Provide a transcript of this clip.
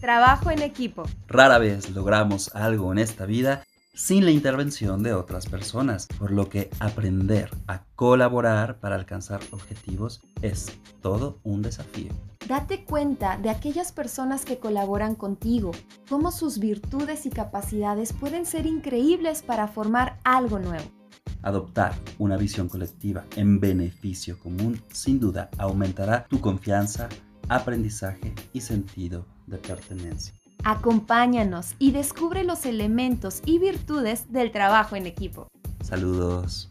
Trabajo en equipo. Rara vez logramos algo en esta vida sin la intervención de otras personas, por lo que aprender a colaborar para alcanzar objetivos es todo un desafío. Date cuenta de aquellas personas que colaboran contigo, cómo sus virtudes y capacidades pueden ser increíbles para formar algo nuevo. Adoptar una visión colectiva en beneficio común sin duda aumentará tu confianza, aprendizaje y sentido de pertenencia. Acompáñanos y descubre los elementos y virtudes del trabajo en equipo. Saludos.